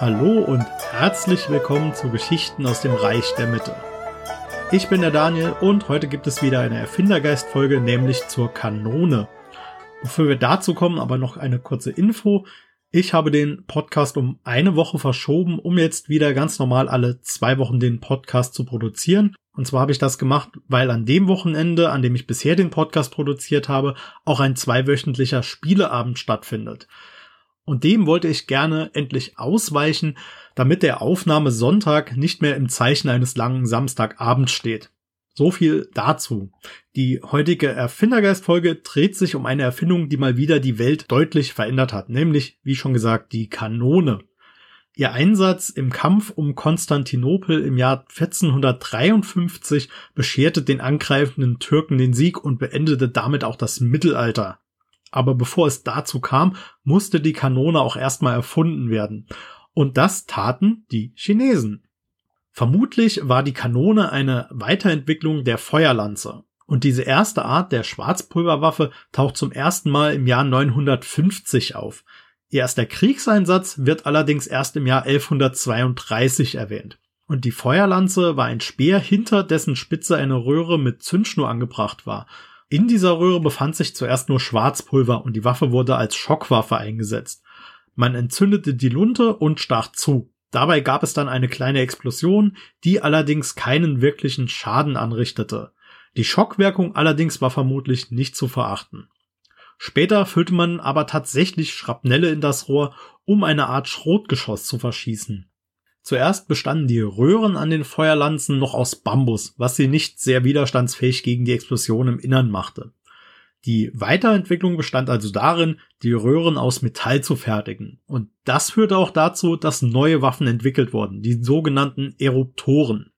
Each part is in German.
Hallo und herzlich willkommen zu Geschichten aus dem Reich der Mitte. Ich bin der Daniel und heute gibt es wieder eine Erfindergeist-Folge, nämlich zur Kanone. Bevor wir dazu kommen, aber noch eine kurze Info. Ich habe den Podcast um eine Woche verschoben, um jetzt wieder ganz normal alle zwei Wochen den Podcast zu produzieren. Und zwar habe ich das gemacht, weil an dem Wochenende, an dem ich bisher den Podcast produziert habe, auch ein zweiwöchentlicher Spieleabend stattfindet. Und dem wollte ich gerne endlich ausweichen, damit der Aufnahme Sonntag nicht mehr im Zeichen eines langen Samstagabends steht. So viel dazu. Die heutige Erfindergeist-Folge dreht sich um eine Erfindung, die mal wieder die Welt deutlich verändert hat, nämlich, wie schon gesagt, die Kanone. Ihr Einsatz im Kampf um Konstantinopel im Jahr 1453 bescherte den angreifenden Türken den Sieg und beendete damit auch das Mittelalter. Aber bevor es dazu kam, musste die Kanone auch erstmal erfunden werden. Und das taten die Chinesen. Vermutlich war die Kanone eine Weiterentwicklung der Feuerlanze. Und diese erste Art der Schwarzpulverwaffe taucht zum ersten Mal im Jahr 950 auf. Ihr erster Kriegseinsatz wird allerdings erst im Jahr 1132 erwähnt. Und die Feuerlanze war ein Speer, hinter dessen Spitze eine Röhre mit Zündschnur angebracht war. In dieser Röhre befand sich zuerst nur Schwarzpulver und die Waffe wurde als Schockwaffe eingesetzt. Man entzündete die Lunte und stach zu. Dabei gab es dann eine kleine Explosion, die allerdings keinen wirklichen Schaden anrichtete. Die Schockwirkung allerdings war vermutlich nicht zu verachten. Später füllte man aber tatsächlich Schrapnelle in das Rohr, um eine Art Schrotgeschoss zu verschießen. Zuerst bestanden die Röhren an den Feuerlanzen noch aus Bambus, was sie nicht sehr widerstandsfähig gegen die Explosion im Innern machte. Die Weiterentwicklung bestand also darin, die Röhren aus Metall zu fertigen. Und das führte auch dazu, dass neue Waffen entwickelt wurden, die sogenannten Eruptoren.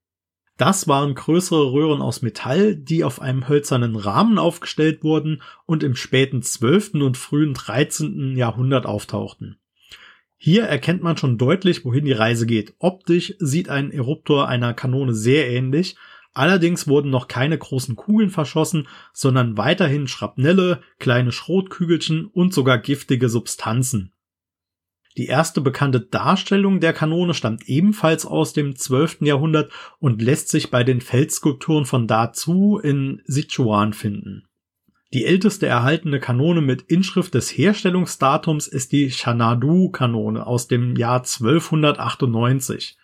Das waren größere Röhren aus Metall, die auf einem hölzernen Rahmen aufgestellt wurden und im späten 12. und frühen 13. Jahrhundert auftauchten. Hier erkennt man schon deutlich, wohin die Reise geht. Optisch sieht ein Eruptor einer Kanone sehr ähnlich. Allerdings wurden noch keine großen Kugeln verschossen, sondern weiterhin Schrapnelle, kleine Schrotkügelchen und sogar giftige Substanzen. Die erste bekannte Darstellung der Kanone stammt ebenfalls aus dem 12. Jahrhundert und lässt sich bei den Feldskulpturen von dazu in Sichuan finden. Die älteste erhaltene Kanone mit Inschrift des Herstellungsdatums ist die Xanadu-Kanone aus dem Jahr 1298.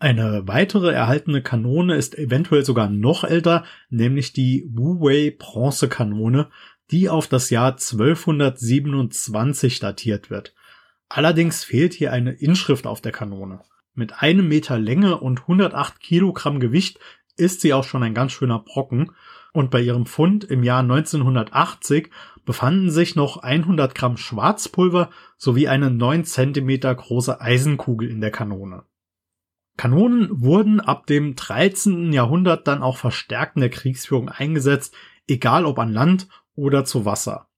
Eine weitere erhaltene Kanone ist eventuell sogar noch älter, nämlich die Wu-Wei Bronzekanone, die auf das Jahr 1227 datiert wird. Allerdings fehlt hier eine Inschrift auf der Kanone. Mit einem Meter Länge und 108 Kilogramm Gewicht ist sie auch schon ein ganz schöner Brocken und bei ihrem Fund im Jahr 1980 befanden sich noch 100 Gramm Schwarzpulver sowie eine 9 Zentimeter große Eisenkugel in der Kanone. Kanonen wurden ab dem 13. Jahrhundert dann auch verstärkt in der Kriegsführung eingesetzt, egal ob an Land oder zu Wasser.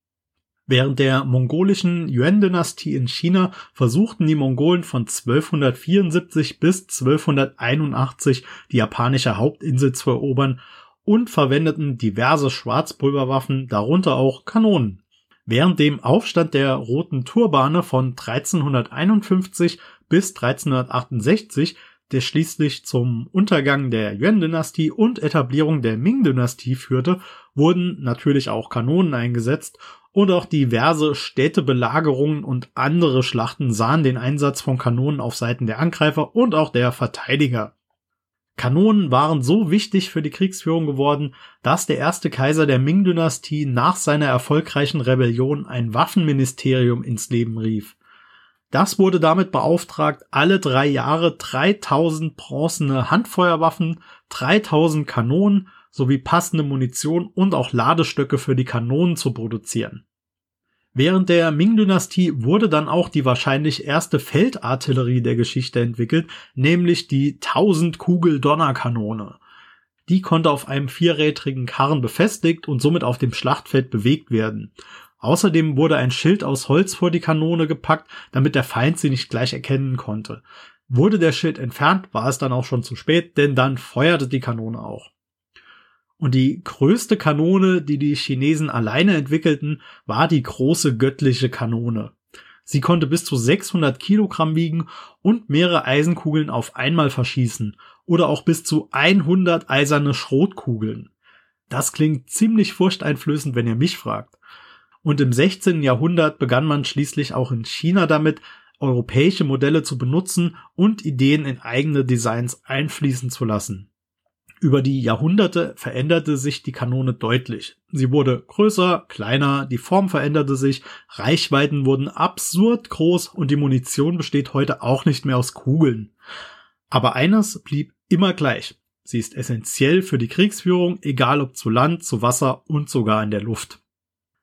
Während der mongolischen Yuan-Dynastie in China versuchten die Mongolen von 1274 bis 1281 die japanische Hauptinsel zu erobern und verwendeten diverse Schwarzpulverwaffen, darunter auch Kanonen. Während dem Aufstand der Roten Turbane von 1351 bis 1368, der schließlich zum Untergang der Yuan-Dynastie und Etablierung der Ming-Dynastie führte, wurden natürlich auch Kanonen eingesetzt und auch diverse Städtebelagerungen und andere Schlachten sahen den Einsatz von Kanonen auf Seiten der Angreifer und auch der Verteidiger. Kanonen waren so wichtig für die Kriegsführung geworden, dass der erste Kaiser der Ming-Dynastie nach seiner erfolgreichen Rebellion ein Waffenministerium ins Leben rief. Das wurde damit beauftragt, alle drei Jahre 3000 bronzene Handfeuerwaffen, 3000 Kanonen sowie passende Munition und auch Ladestöcke für die Kanonen zu produzieren. Während der Ming-Dynastie wurde dann auch die wahrscheinlich erste Feldartillerie der Geschichte entwickelt, nämlich die 1000 Kugel Donnerkanone. Die konnte auf einem vierrädrigen Karren befestigt und somit auf dem Schlachtfeld bewegt werden. Außerdem wurde ein Schild aus Holz vor die Kanone gepackt, damit der Feind sie nicht gleich erkennen konnte. Wurde der Schild entfernt, war es dann auch schon zu spät, denn dann feuerte die Kanone auch. Und die größte Kanone, die die Chinesen alleine entwickelten, war die große göttliche Kanone. Sie konnte bis zu 600 Kilogramm wiegen und mehrere Eisenkugeln auf einmal verschießen oder auch bis zu 100 eiserne Schrotkugeln. Das klingt ziemlich furchteinflößend, wenn ihr mich fragt. Und im 16. Jahrhundert begann man schließlich auch in China damit, europäische Modelle zu benutzen und Ideen in eigene Designs einfließen zu lassen. Über die Jahrhunderte veränderte sich die Kanone deutlich. Sie wurde größer, kleiner, die Form veränderte sich, Reichweiten wurden absurd groß und die Munition besteht heute auch nicht mehr aus Kugeln. Aber eines blieb immer gleich. Sie ist essentiell für die Kriegsführung, egal ob zu Land, zu Wasser und sogar in der Luft.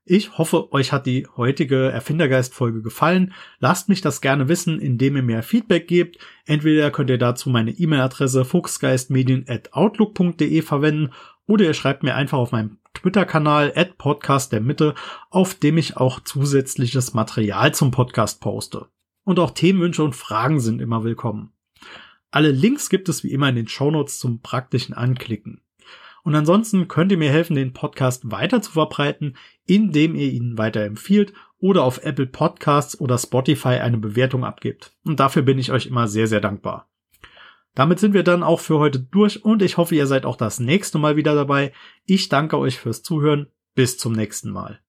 Ich hoffe, euch hat die heutige Erfindergeist-Folge gefallen. Lasst mich das gerne wissen, indem ihr mir Feedback gebt. Entweder könnt ihr dazu meine E-Mail-Adresse fuchsgeistmedien.outlook.de verwenden oder ihr schreibt mir einfach auf meinem Twitter-Kanal at Podcast der Mitte, auf dem ich auch zusätzliches Material zum Podcast poste. Und auch Themenwünsche und Fragen sind immer willkommen. Alle Links gibt es wie immer in den Shownotes zum praktischen Anklicken. Und ansonsten könnt ihr mir helfen, den Podcast weiter zu verbreiten, indem ihr ihn weiterempfiehlt oder auf Apple Podcasts oder Spotify eine Bewertung abgibt. Und dafür bin ich euch immer sehr, sehr dankbar. Damit sind wir dann auch für heute durch und ich hoffe, ihr seid auch das nächste Mal wieder dabei. Ich danke euch fürs Zuhören. Bis zum nächsten Mal.